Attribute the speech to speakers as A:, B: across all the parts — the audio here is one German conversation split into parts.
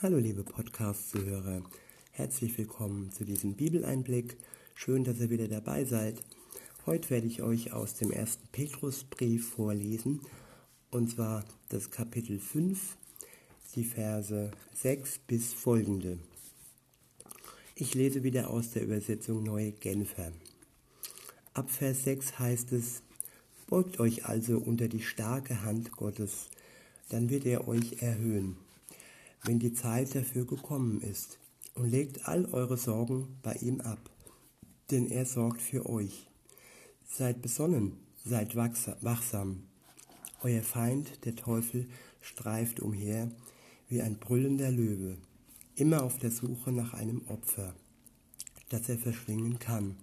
A: Hallo liebe Podcast-Zuhörer, herzlich willkommen zu diesem Bibeleinblick. Schön, dass ihr wieder dabei seid. Heute werde ich euch aus dem ersten Petrusbrief vorlesen, und zwar das Kapitel 5, die Verse 6 bis folgende. Ich lese wieder aus der Übersetzung Neue Genfer. Ab Vers 6 heißt es, Beugt euch also unter die starke Hand Gottes, dann wird er euch erhöhen wenn die Zeit dafür gekommen ist, und legt all eure Sorgen bei ihm ab, denn er sorgt für euch. Seid besonnen, seid wachsam. Euer Feind, der Teufel, streift umher wie ein brüllender Löwe, immer auf der Suche nach einem Opfer, das er verschlingen kann.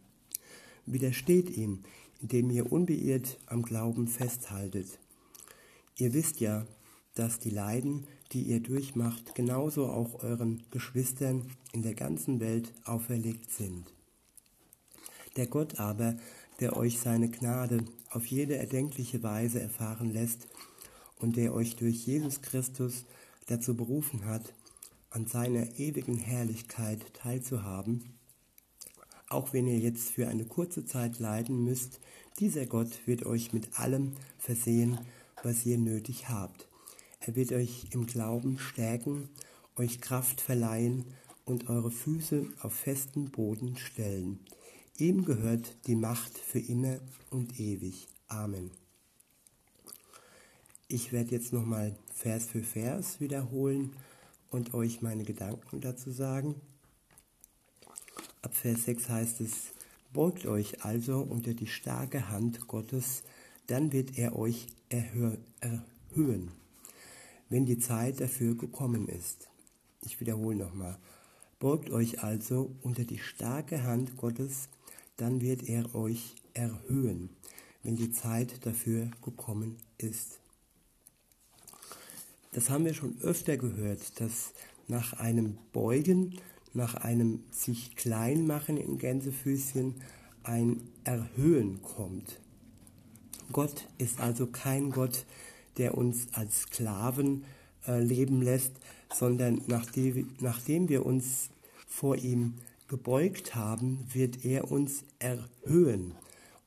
A: Widersteht ihm, indem ihr unbeirrt am Glauben festhaltet. Ihr wisst ja, dass die Leiden, die ihr durchmacht, genauso auch euren Geschwistern in der ganzen Welt auferlegt sind. Der Gott aber, der euch seine Gnade auf jede erdenkliche Weise erfahren lässt und der euch durch Jesus Christus dazu berufen hat, an seiner ewigen Herrlichkeit teilzuhaben, auch wenn ihr jetzt für eine kurze Zeit leiden müsst, dieser Gott wird euch mit allem versehen, was ihr nötig habt er wird euch im Glauben stärken, euch Kraft verleihen und eure Füße auf festen Boden stellen. Ihm gehört die Macht für immer und ewig. Amen. Ich werde jetzt nochmal Vers für Vers wiederholen und euch meine Gedanken dazu sagen. Ab Vers 6 heißt es, Beugt euch also unter die starke Hand Gottes, dann wird er euch erhöhen wenn die Zeit dafür gekommen ist. Ich wiederhole nochmal. Beugt euch also unter die starke Hand Gottes, dann wird er euch erhöhen, wenn die Zeit dafür gekommen ist. Das haben wir schon öfter gehört, dass nach einem Beugen, nach einem sich klein machen in Gänsefüßchen ein Erhöhen kommt. Gott ist also kein Gott, der uns als Sklaven äh, leben lässt, sondern nachdem, nachdem wir uns vor ihm gebeugt haben, wird er uns erhöhen.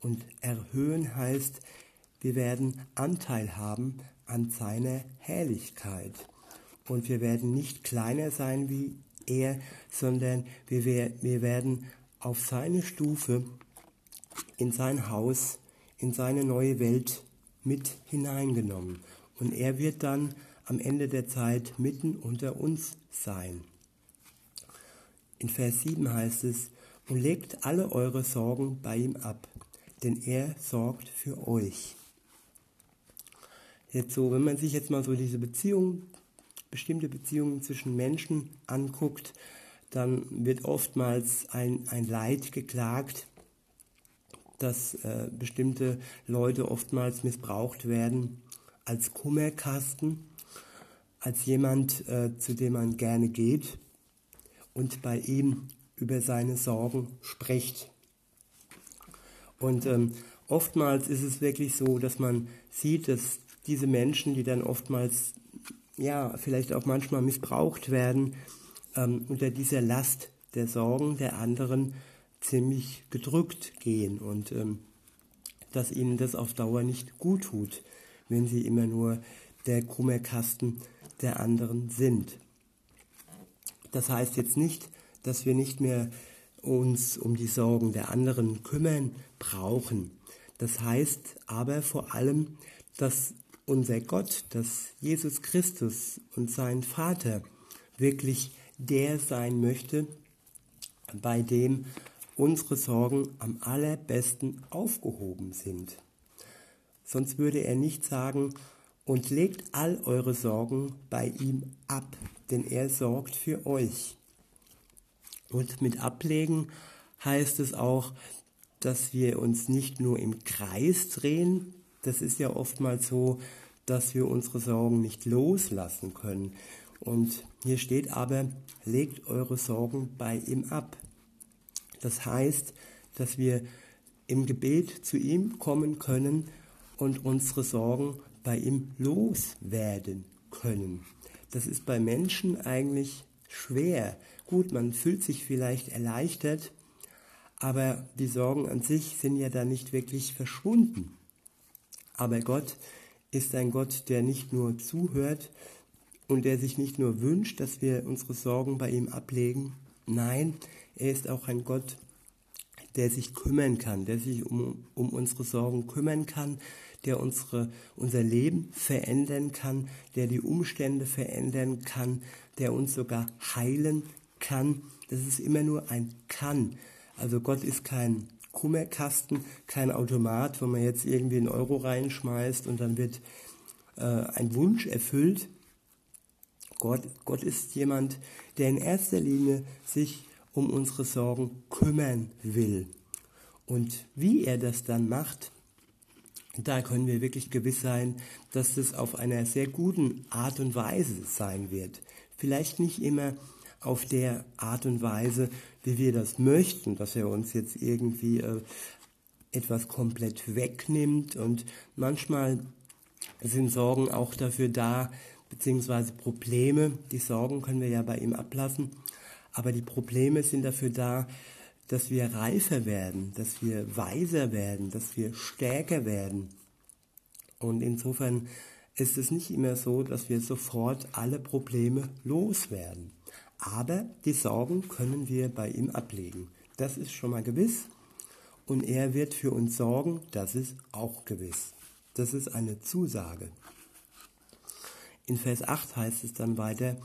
A: Und erhöhen heißt, wir werden Anteil haben an seiner Herrlichkeit. Und wir werden nicht kleiner sein wie er, sondern wir, wir werden auf seine Stufe, in sein Haus, in seine neue Welt mit hineingenommen. Und er wird dann am Ende der Zeit mitten unter uns sein. In Vers 7 heißt es, und legt alle eure Sorgen bei ihm ab, denn er sorgt für euch. Jetzt so, wenn man sich jetzt mal so diese Beziehungen, bestimmte Beziehungen zwischen Menschen anguckt, dann wird oftmals ein, ein Leid geklagt, dass äh, bestimmte Leute oftmals missbraucht werden als Kummerkasten, als jemand, äh, zu dem man gerne geht und bei ihm über seine Sorgen spricht. Und ähm, oftmals ist es wirklich so, dass man sieht, dass diese Menschen, die dann oftmals, ja, vielleicht auch manchmal missbraucht werden, ähm, unter dieser Last der Sorgen der anderen ziemlich gedrückt gehen und ähm, dass ihnen das auf Dauer nicht gut tut, wenn sie immer nur der Kummerkasten der anderen sind. Das heißt jetzt nicht, dass wir nicht mehr uns um die Sorgen der anderen kümmern brauchen. Das heißt aber vor allem, dass unser Gott, dass Jesus Christus und sein Vater wirklich der sein möchte, bei dem unsere Sorgen am allerbesten aufgehoben sind. Sonst würde er nicht sagen, und legt all eure Sorgen bei ihm ab, denn er sorgt für euch. Und mit ablegen heißt es auch, dass wir uns nicht nur im Kreis drehen, das ist ja oftmals so, dass wir unsere Sorgen nicht loslassen können. Und hier steht aber, legt eure Sorgen bei ihm ab. Das heißt, dass wir im Gebet zu ihm kommen können und unsere Sorgen bei ihm loswerden können. das ist bei Menschen eigentlich schwer. Gut, man fühlt sich vielleicht erleichtert, aber die Sorgen an sich sind ja da nicht wirklich verschwunden. Aber Gott ist ein Gott, der nicht nur zuhört und der sich nicht nur wünscht, dass wir unsere Sorgen bei ihm ablegen. Nein, er ist auch ein Gott, der sich kümmern kann, der sich um, um unsere Sorgen kümmern kann, der unsere, unser Leben verändern kann, der die Umstände verändern kann, der uns sogar heilen kann. Das ist immer nur ein kann. Also Gott ist kein Kummerkasten, kein Automat, wo man jetzt irgendwie einen Euro reinschmeißt und dann wird äh, ein Wunsch erfüllt. Gott, Gott ist jemand, der in erster Linie sich um unsere Sorgen kümmern will. Und wie er das dann macht, da können wir wirklich gewiss sein, dass das auf einer sehr guten Art und Weise sein wird. Vielleicht nicht immer auf der Art und Weise, wie wir das möchten, dass er uns jetzt irgendwie äh, etwas komplett wegnimmt. Und manchmal sind Sorgen auch dafür da, beziehungsweise Probleme. Die Sorgen können wir ja bei ihm ablassen. Aber die Probleme sind dafür da, dass wir reifer werden, dass wir weiser werden, dass wir stärker werden. Und insofern ist es nicht immer so, dass wir sofort alle Probleme loswerden. Aber die Sorgen können wir bei ihm ablegen. Das ist schon mal gewiss. Und er wird für uns sorgen, das ist auch gewiss. Das ist eine Zusage. In Vers 8 heißt es dann weiter,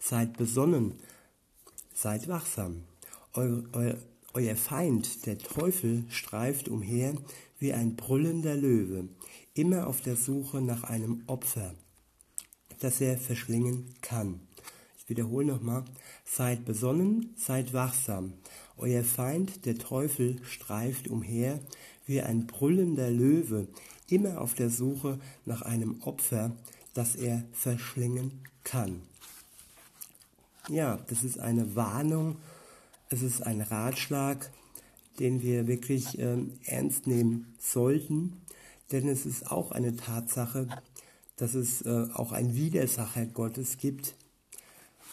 A: seid besonnen, seid wachsam. Eu, eu, euer Feind, der Teufel, streift umher wie ein brüllender Löwe, immer auf der Suche nach einem Opfer, das er verschlingen kann. Ich wiederhole nochmal, seid besonnen, seid wachsam. Euer Feind, der Teufel, streift umher wie ein brüllender Löwe, immer auf der Suche nach einem Opfer, das er verschlingen kann. Ja, das ist eine Warnung, es ist ein Ratschlag, den wir wirklich äh, ernst nehmen sollten, denn es ist auch eine Tatsache, dass es äh, auch ein Widersacher Gottes gibt,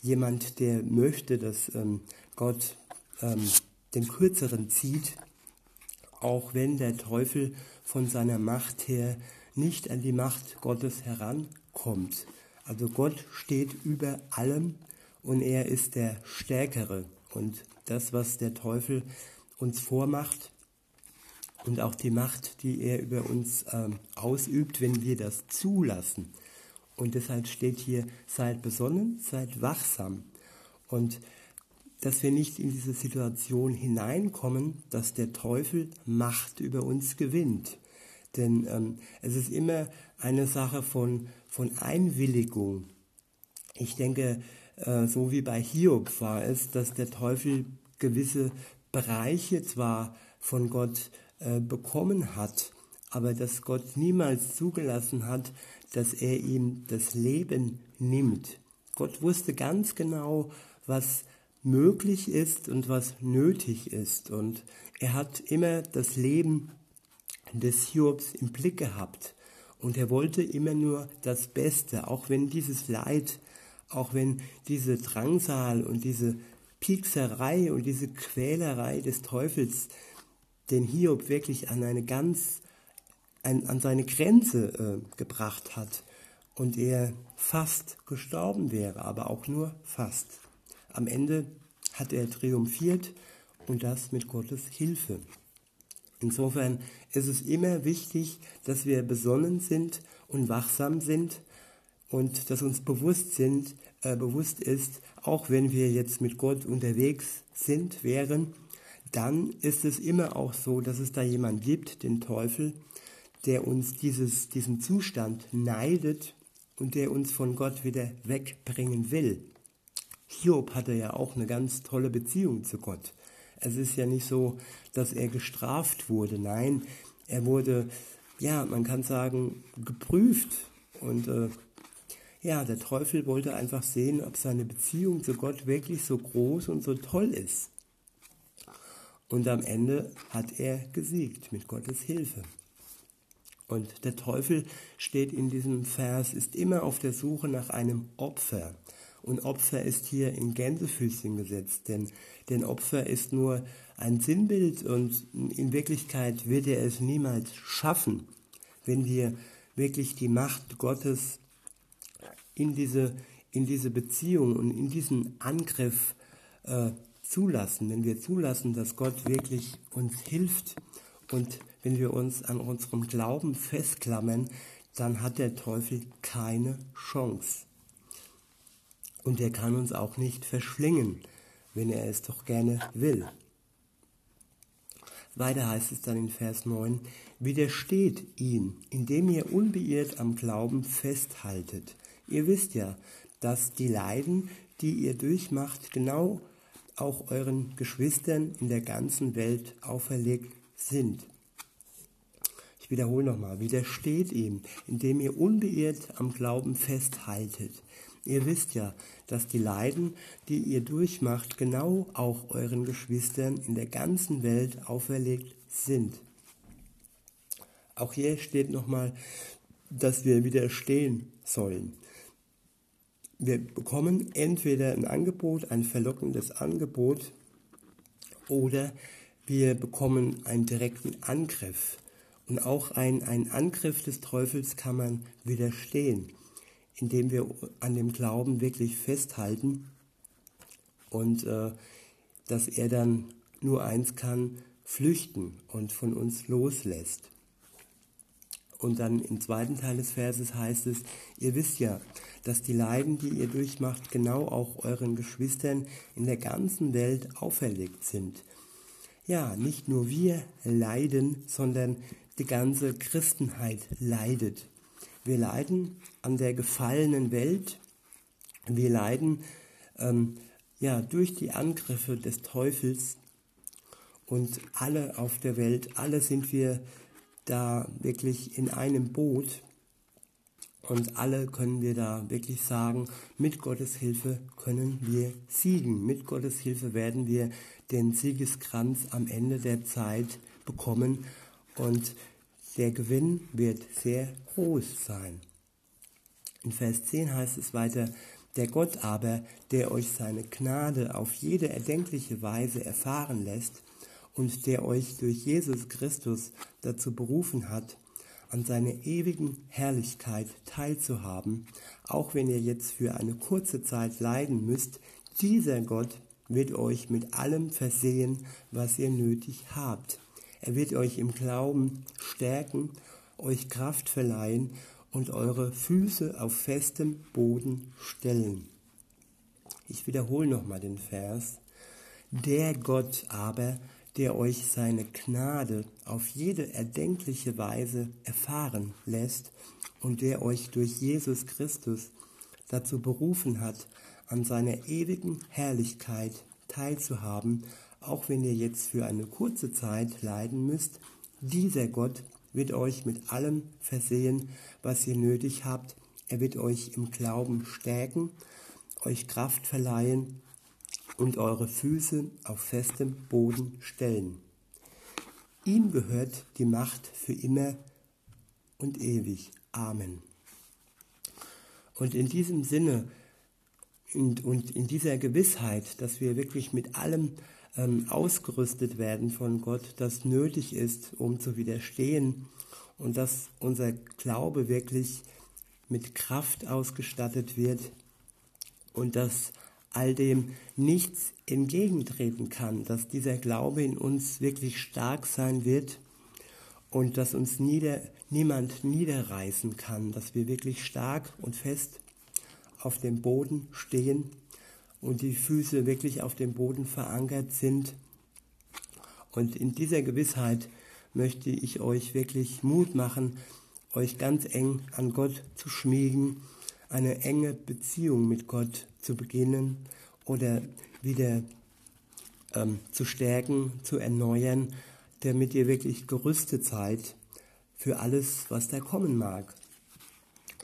A: jemand, der möchte, dass ähm, Gott ähm, den Kürzeren zieht, auch wenn der Teufel von seiner Macht her nicht an die Macht Gottes herankommt. Also Gott steht über allem und er ist der Stärkere. Und das, was der Teufel uns vormacht und auch die Macht, die er über uns ähm, ausübt, wenn wir das zulassen, und deshalb steht hier, seid besonnen, seid wachsam. Und dass wir nicht in diese Situation hineinkommen, dass der Teufel Macht über uns gewinnt. Denn ähm, es ist immer eine Sache von, von Einwilligung. Ich denke, äh, so wie bei Hiob war es, dass der Teufel gewisse Bereiche zwar von Gott äh, bekommen hat, aber dass Gott niemals zugelassen hat, dass er ihm das Leben nimmt. Gott wusste ganz genau, was möglich ist und was nötig ist. Und er hat immer das Leben des Hiobs im Blick gehabt. Und er wollte immer nur das Beste, auch wenn dieses Leid, auch wenn diese Drangsal und diese Piekserei und diese Quälerei des Teufels den Hiob wirklich an eine ganz an, an seine Grenze äh, gebracht hat und er fast gestorben wäre, aber auch nur fast. Am Ende hat er triumphiert und das mit Gottes Hilfe. Insofern ist es immer wichtig, dass wir besonnen sind und wachsam sind und dass uns bewusst sind, äh, bewusst ist, auch wenn wir jetzt mit Gott unterwegs sind, wären, dann ist es immer auch so, dass es da jemand gibt, den Teufel, der uns dieses, diesen Zustand neidet und der uns von Gott wieder wegbringen will. Hiob hatte ja auch eine ganz tolle Beziehung zu Gott. Es ist ja nicht so, dass er gestraft wurde. Nein, er wurde, ja, man kann sagen, geprüft. Und äh, ja, der Teufel wollte einfach sehen, ob seine Beziehung zu Gott wirklich so groß und so toll ist. Und am Ende hat er gesiegt mit Gottes Hilfe. Und der Teufel steht in diesem Vers, ist immer auf der Suche nach einem Opfer. Und Opfer ist hier in Gänsefüßchen gesetzt, denn, denn Opfer ist nur ein Sinnbild und in Wirklichkeit wird er es niemals schaffen, wenn wir wirklich die Macht Gottes in diese, in diese Beziehung und in diesen Angriff äh, zulassen, wenn wir zulassen, dass Gott wirklich uns hilft und wenn wir uns an unserem Glauben festklammern, dann hat der Teufel keine Chance. Und er kann uns auch nicht verschlingen, wenn er es doch gerne will. Weiter heißt es dann in Vers 9, widersteht ihm, indem ihr unbeirrt am Glauben festhaltet. Ihr wisst ja, dass die Leiden, die ihr durchmacht, genau auch euren Geschwistern in der ganzen Welt auferlegt sind. Ich wiederhole nochmal, widersteht ihm, indem ihr unbeirrt am Glauben festhaltet. Ihr wisst ja, dass die Leiden, die ihr durchmacht, genau auch euren Geschwistern in der ganzen Welt auferlegt sind. Auch hier steht nochmal, dass wir widerstehen sollen. Wir bekommen entweder ein Angebot, ein verlockendes Angebot, oder wir bekommen einen direkten Angriff. Und auch ein, ein Angriff des Teufels kann man widerstehen indem wir an dem Glauben wirklich festhalten und äh, dass er dann nur eins kann, flüchten und von uns loslässt. Und dann im zweiten Teil des Verses heißt es, ihr wisst ja, dass die Leiden, die ihr durchmacht, genau auch euren Geschwistern in der ganzen Welt auferlegt sind. Ja, nicht nur wir leiden, sondern die ganze Christenheit leidet. Wir leiden an der gefallenen Welt. Wir leiden ähm, ja, durch die Angriffe des Teufels und alle auf der Welt, alle sind wir da wirklich in einem Boot und alle können wir da wirklich sagen, mit Gottes Hilfe können wir siegen. Mit Gottes Hilfe werden wir den Siegeskranz am Ende der Zeit bekommen und der Gewinn wird sehr groß sein. In Vers 10 heißt es weiter, der Gott aber, der euch seine Gnade auf jede erdenkliche Weise erfahren lässt und der euch durch Jesus Christus dazu berufen hat, an seiner ewigen Herrlichkeit teilzuhaben, auch wenn ihr jetzt für eine kurze Zeit leiden müsst, dieser Gott wird euch mit allem versehen, was ihr nötig habt. Er wird euch im Glauben stärken, euch Kraft verleihen und eure Füße auf festem Boden stellen. Ich wiederhole nochmal den Vers. Der Gott aber, der euch seine Gnade auf jede erdenkliche Weise erfahren lässt und der euch durch Jesus Christus dazu berufen hat, an seiner ewigen Herrlichkeit teilzuhaben, auch wenn ihr jetzt für eine kurze Zeit leiden müsst, dieser Gott wird euch mit allem versehen, was ihr nötig habt. Er wird euch im Glauben stärken, euch Kraft verleihen und eure Füße auf festem Boden stellen. Ihm gehört die Macht für immer und ewig. Amen. Und in diesem Sinne und, und in dieser Gewissheit, dass wir wirklich mit allem ähm, ausgerüstet werden von Gott, das nötig ist, um zu widerstehen und dass unser Glaube wirklich mit Kraft ausgestattet wird und dass all dem nichts entgegentreten kann, dass dieser Glaube in uns wirklich stark sein wird und dass uns nieder, niemand niederreißen kann, dass wir wirklich stark und fest auf dem Boden stehen und die Füße wirklich auf dem Boden verankert sind. Und in dieser Gewissheit möchte ich euch wirklich Mut machen, euch ganz eng an Gott zu schmiegen, eine enge Beziehung mit Gott zu beginnen oder wieder ähm, zu stärken, zu erneuern, damit ihr wirklich gerüstet seid für alles, was da kommen mag.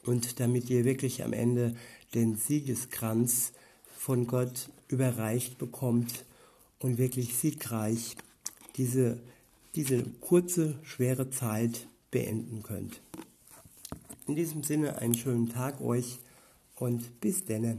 A: Und damit ihr wirklich am Ende den Siegeskranz von Gott überreicht bekommt und wirklich siegreich diese, diese kurze, schwere Zeit beenden könnt. In diesem Sinne einen schönen Tag euch und bis denne.